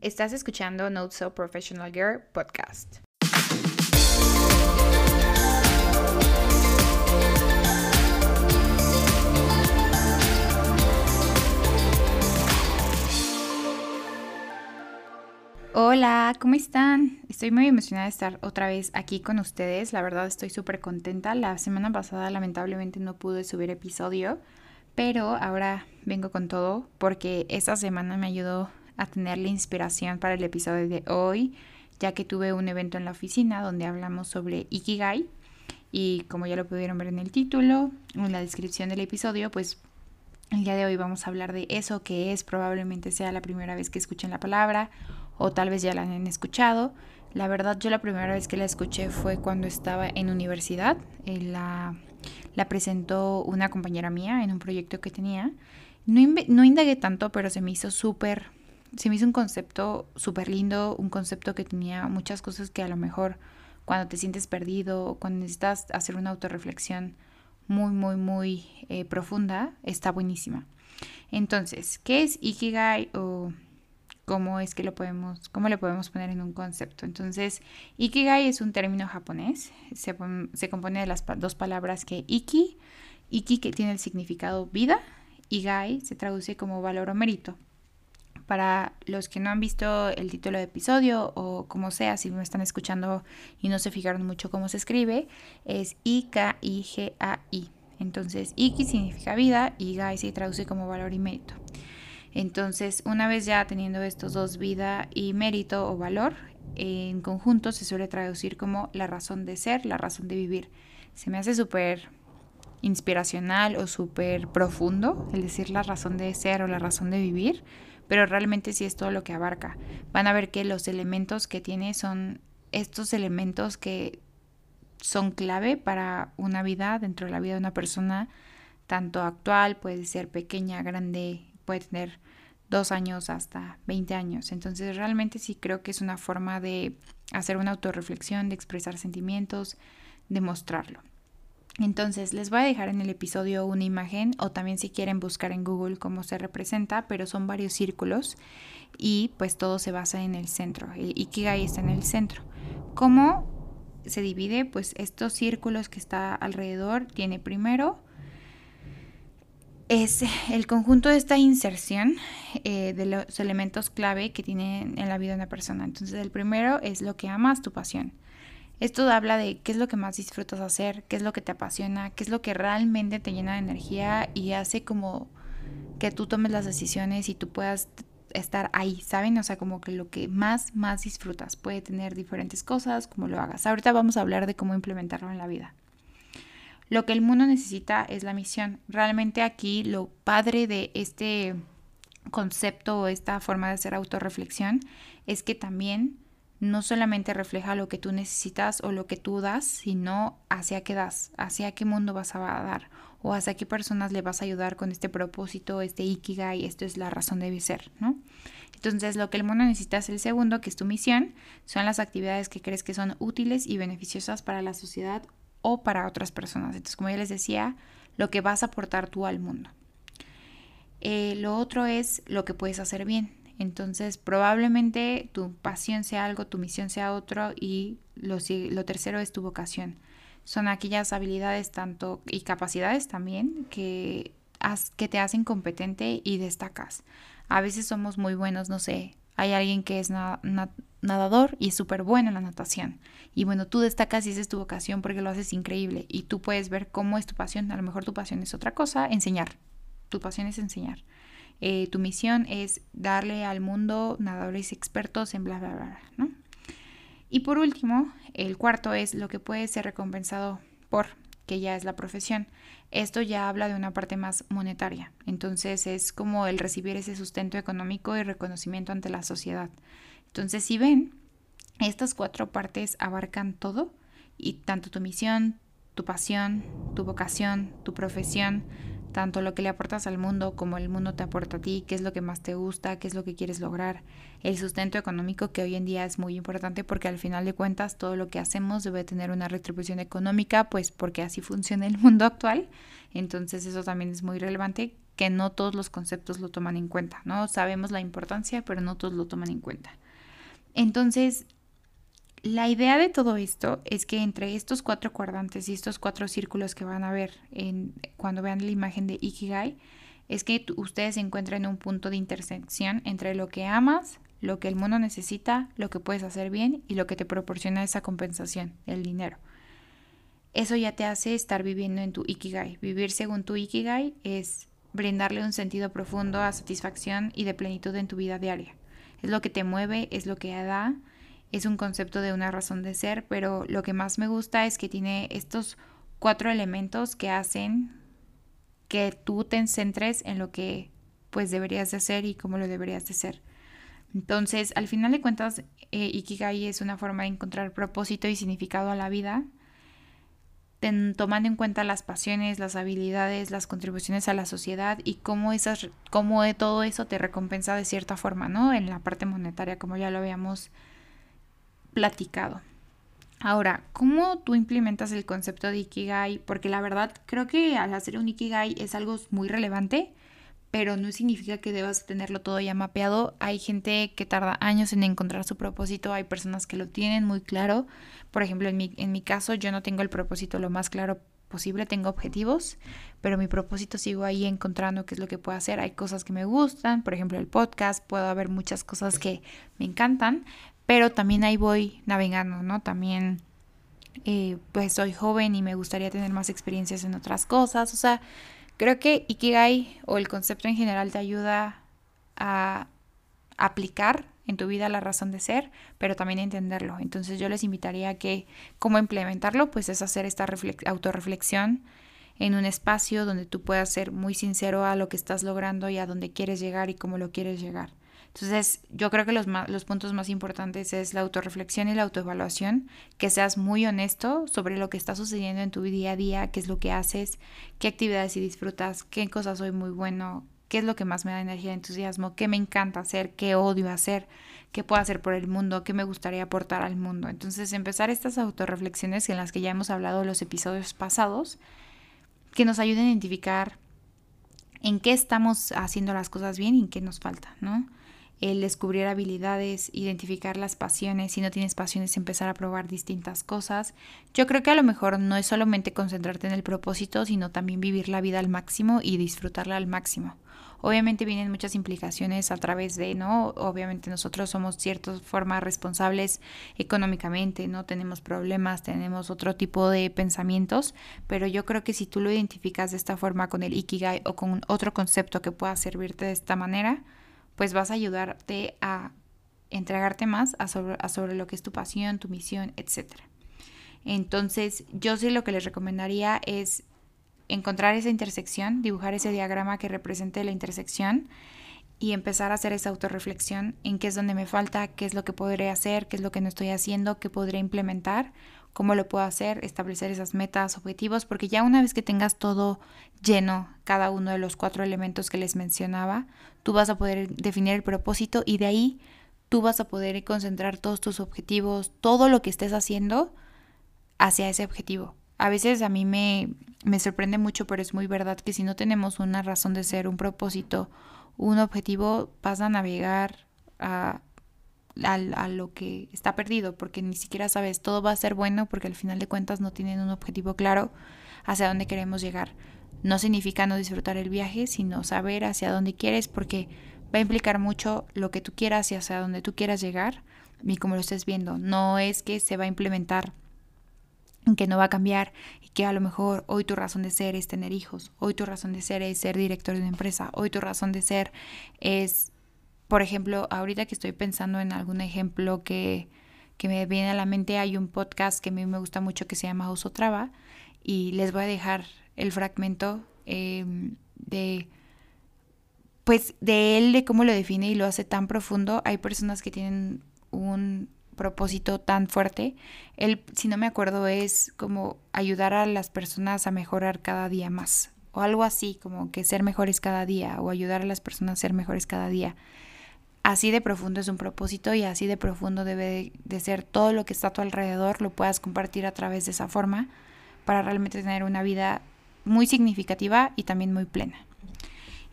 Estás escuchando Not So Professional Girl podcast. Hola, ¿cómo están? Estoy muy emocionada de estar otra vez aquí con ustedes. La verdad estoy súper contenta. La semana pasada lamentablemente no pude subir episodio, pero ahora vengo con todo porque esta semana me ayudó a tener la inspiración para el episodio de hoy, ya que tuve un evento en la oficina donde hablamos sobre Ikigai y como ya lo pudieron ver en el título, en la descripción del episodio, pues el día de hoy vamos a hablar de eso que es, probablemente sea la primera vez que escuchen la palabra o tal vez ya la han escuchado. La verdad yo la primera vez que la escuché fue cuando estaba en universidad, eh, la, la presentó una compañera mía en un proyecto que tenía. No, no indagué tanto, pero se me hizo súper se me hizo un concepto súper lindo, un concepto que tenía muchas cosas que a lo mejor cuando te sientes perdido, cuando necesitas hacer una autorreflexión muy, muy, muy eh, profunda, está buenísima. Entonces, ¿qué es Ikigai o cómo es que lo podemos, cómo le podemos poner en un concepto? Entonces, Ikigai es un término japonés, se, se compone de las dos palabras que Iki, Iki que tiene el significado vida, y Gai se traduce como valor o mérito. Para los que no han visto el título de episodio o como sea, si me están escuchando y no se fijaron mucho cómo se escribe, es I-K-I-G-A-I. Entonces, Iki significa vida y Gai se traduce como valor y mérito. Entonces, una vez ya teniendo estos dos, vida y mérito o valor, en conjunto se suele traducir como la razón de ser, la razón de vivir. Se me hace súper inspiracional o súper profundo el decir la razón de ser o la razón de vivir, pero realmente sí es todo lo que abarca. Van a ver que los elementos que tiene son estos elementos que son clave para una vida, dentro de la vida de una persona, tanto actual, puede ser pequeña, grande, puede tener dos años hasta 20 años. Entonces realmente sí creo que es una forma de hacer una autorreflexión, de expresar sentimientos, de mostrarlo. Entonces les voy a dejar en el episodio una imagen o también si quieren buscar en Google cómo se representa, pero son varios círculos y pues todo se basa en el centro. El Ikigai está en el centro. ¿Cómo se divide? Pues estos círculos que está alrededor tiene primero es el conjunto de esta inserción eh, de los elementos clave que tiene en la vida de una persona. Entonces el primero es lo que amas, tu pasión. Esto habla de qué es lo que más disfrutas hacer, qué es lo que te apasiona, qué es lo que realmente te llena de energía y hace como que tú tomes las decisiones y tú puedas estar ahí, ¿saben? O sea, como que lo que más, más disfrutas. Puede tener diferentes cosas, como lo hagas. Ahorita vamos a hablar de cómo implementarlo en la vida. Lo que el mundo necesita es la misión. Realmente aquí lo padre de este concepto o esta forma de hacer autorreflexión es que también no solamente refleja lo que tú necesitas o lo que tú das, sino hacia qué das, hacia qué mundo vas a dar o hacia qué personas le vas a ayudar con este propósito, este ikigai, esto es la razón de ser, ¿no? Entonces, lo que el mundo necesita es el segundo, que es tu misión, son las actividades que crees que son útiles y beneficiosas para la sociedad o para otras personas. Entonces, como ya les decía, lo que vas a aportar tú al mundo. Eh, lo otro es lo que puedes hacer bien. Entonces, probablemente tu pasión sea algo, tu misión sea otro y lo, lo tercero es tu vocación. Son aquellas habilidades tanto y capacidades también que, te hacen competente y destacas. A veces somos muy buenos, no sé, hay alguien que es nadador y es súper bueno en la natación. Y bueno, tú destacas y esa es tu vocación porque lo haces increíble. Y tú puedes ver cómo es tu pasión. A lo mejor tu pasión es otra cosa, enseñar. Tu pasión es enseñar. Eh, tu misión es darle al mundo nadadores expertos en bla, bla, bla, ¿no? Y por último, el cuarto es lo que puede ser recompensado por, que ya es la profesión. Esto ya habla de una parte más monetaria. Entonces es como el recibir ese sustento económico y reconocimiento ante la sociedad. Entonces, si ven, estas cuatro partes abarcan todo y tanto tu misión, tu pasión, tu vocación, tu profesión, tanto lo que le aportas al mundo como el mundo te aporta a ti, qué es lo que más te gusta, qué es lo que quieres lograr, el sustento económico que hoy en día es muy importante porque al final de cuentas todo lo que hacemos debe tener una retribución económica, pues porque así funciona el mundo actual, entonces eso también es muy relevante que no todos los conceptos lo toman en cuenta, ¿no? Sabemos la importancia, pero no todos lo toman en cuenta. Entonces, la idea de todo esto es que entre estos cuatro cuadrantes y estos cuatro círculos que van a ver en, cuando vean la imagen de Ikigai, es que ustedes encuentren un punto de intersección entre lo que amas, lo que el mundo necesita, lo que puedes hacer bien y lo que te proporciona esa compensación, el dinero. Eso ya te hace estar viviendo en tu Ikigai. Vivir según tu Ikigai es brindarle un sentido profundo a satisfacción y de plenitud en tu vida diaria. Es lo que te mueve, es lo que da, es un concepto de una razón de ser, pero lo que más me gusta es que tiene estos cuatro elementos que hacen que tú te centres en lo que pues deberías de hacer y cómo lo deberías de ser. Entonces, al final de cuentas, eh, Ikigai es una forma de encontrar propósito y significado a la vida, tomando en cuenta las pasiones, las habilidades, las contribuciones a la sociedad y cómo, esas, cómo todo eso te recompensa de cierta forma, ¿no? En la parte monetaria, como ya lo habíamos platicado. Ahora, ¿cómo tú implementas el concepto de Ikigai? Porque la verdad creo que al hacer un Ikigai es algo muy relevante, pero no significa que debas tenerlo todo ya mapeado. Hay gente que tarda años en encontrar su propósito, hay personas que lo tienen muy claro. Por ejemplo, en mi, en mi caso yo no tengo el propósito lo más claro posible, tengo objetivos, pero mi propósito sigo ahí encontrando qué es lo que puedo hacer. Hay cosas que me gustan, por ejemplo el podcast, puedo haber muchas cosas que me encantan, pero también ahí voy navegando, ¿no? También eh, pues soy joven y me gustaría tener más experiencias en otras cosas, o sea, Creo que Ikigai o el concepto en general te ayuda a aplicar en tu vida la razón de ser, pero también a entenderlo. Entonces yo les invitaría a que cómo implementarlo, pues es hacer esta autorreflexión en un espacio donde tú puedas ser muy sincero a lo que estás logrando y a dónde quieres llegar y cómo lo quieres llegar. Entonces, yo creo que los, los puntos más importantes es la autorreflexión y la autoevaluación, que seas muy honesto sobre lo que está sucediendo en tu día a día, qué es lo que haces, qué actividades y disfrutas, qué cosas soy muy bueno, qué es lo que más me da energía y entusiasmo, qué me encanta hacer, qué odio hacer, qué puedo hacer por el mundo, qué me gustaría aportar al mundo. Entonces, empezar estas autorreflexiones en las que ya hemos hablado en los episodios pasados, que nos ayuden a identificar en qué estamos haciendo las cosas bien y en qué nos falta, ¿no? El descubrir habilidades, identificar las pasiones, si no tienes pasiones empezar a probar distintas cosas. Yo creo que a lo mejor no es solamente concentrarte en el propósito, sino también vivir la vida al máximo y disfrutarla al máximo. Obviamente vienen muchas implicaciones a través de, ¿no? Obviamente nosotros somos ciertas formas responsables económicamente, ¿no? Tenemos problemas, tenemos otro tipo de pensamientos, pero yo creo que si tú lo identificas de esta forma con el Ikigai o con otro concepto que pueda servirte de esta manera, pues vas a ayudarte a entregarte más a sobre, lo que es tu pasión, tu misión, etc. Entonces, yo sí lo que les recomendaría es encontrar esa intersección, dibujar ese diagrama que represente la intersección y empezar a hacer esa autorreflexión en qué es donde me falta, qué es lo que podré hacer, qué es lo que no estoy haciendo, qué podré implementar cómo lo puedo hacer, establecer esas metas, objetivos, porque ya una vez que tengas todo lleno, cada uno de los cuatro elementos que les mencionaba, tú vas a poder definir el propósito y de ahí tú vas a poder concentrar todos tus objetivos, todo lo que estés haciendo hacia ese objetivo. A veces a mí me, me sorprende mucho, pero es muy verdad que si no tenemos una razón de ser, un propósito, un objetivo, vas a navegar a a, lo que está perdido, porque ni siquiera sabes, todo va a ser bueno porque al final de cuentas no tienen un objetivo claro hacia dónde queremos llegar. No significa no disfrutar el viaje, sino saber hacia dónde quieres, porque va a implicar mucho lo que tú quieras y hacia dónde tú quieras llegar y como lo estés viendo. No es que se va a implementar, que no va a cambiar y que a lo mejor hoy tu razón de ser es tener hijos, hoy tu razón de ser es ser director de una empresa, hoy tu razón de ser es por ejemplo, ahorita que estoy pensando en algún ejemplo que, me viene a la mente, hay un podcast que a mí me gusta mucho que se llama Uso Traba y les voy a dejar el fragmento em, de pues de él, de cómo lo define y lo hace tan profundo. Hay personas que tienen un propósito tan fuerte. Él, si no me acuerdo, es como ayudar a las personas a mejorar cada día más. O algo así, como que ser mejores cada día o ayudar a las personas a ser mejores cada día. Así de profundo es un propósito y así de profundo debe de ser todo lo que está a tu alrededor, lo puedas compartir a través de esa forma para realmente tener una vida muy significativa y también muy plena.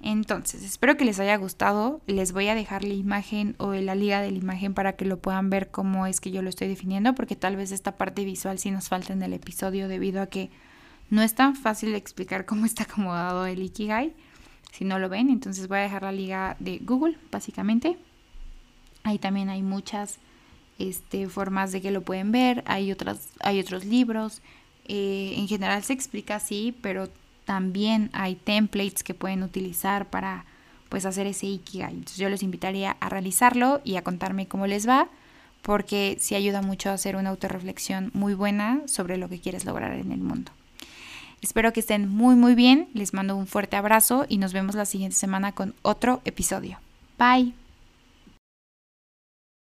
Entonces, espero que les haya gustado. Les voy a dejar la imagen o la liga de la imagen para que lo puedan ver cómo es que yo lo estoy definiendo, porque tal vez esta parte visual sí nos falta en el episodio debido a que no es tan fácil explicar cómo está acomodado el Ikigai si no lo ven. Entonces voy a dejar la liga de Google, básicamente. Ahí también hay muchas este, formas de que lo pueden ver. Hay, otras, hay otros libros. Eh, en general se explica así, pero también hay templates que pueden utilizar para pues hacer ese Ikigai. Entonces yo los invitaría a realizarlo y a contarme cómo les va, porque sí ayuda mucho a hacer una autorreflexión muy buena sobre lo que quieres lograr en el mundo. Espero que estén muy muy bien, les mando un fuerte abrazo y nos vemos la siguiente semana con otro episodio. Bye.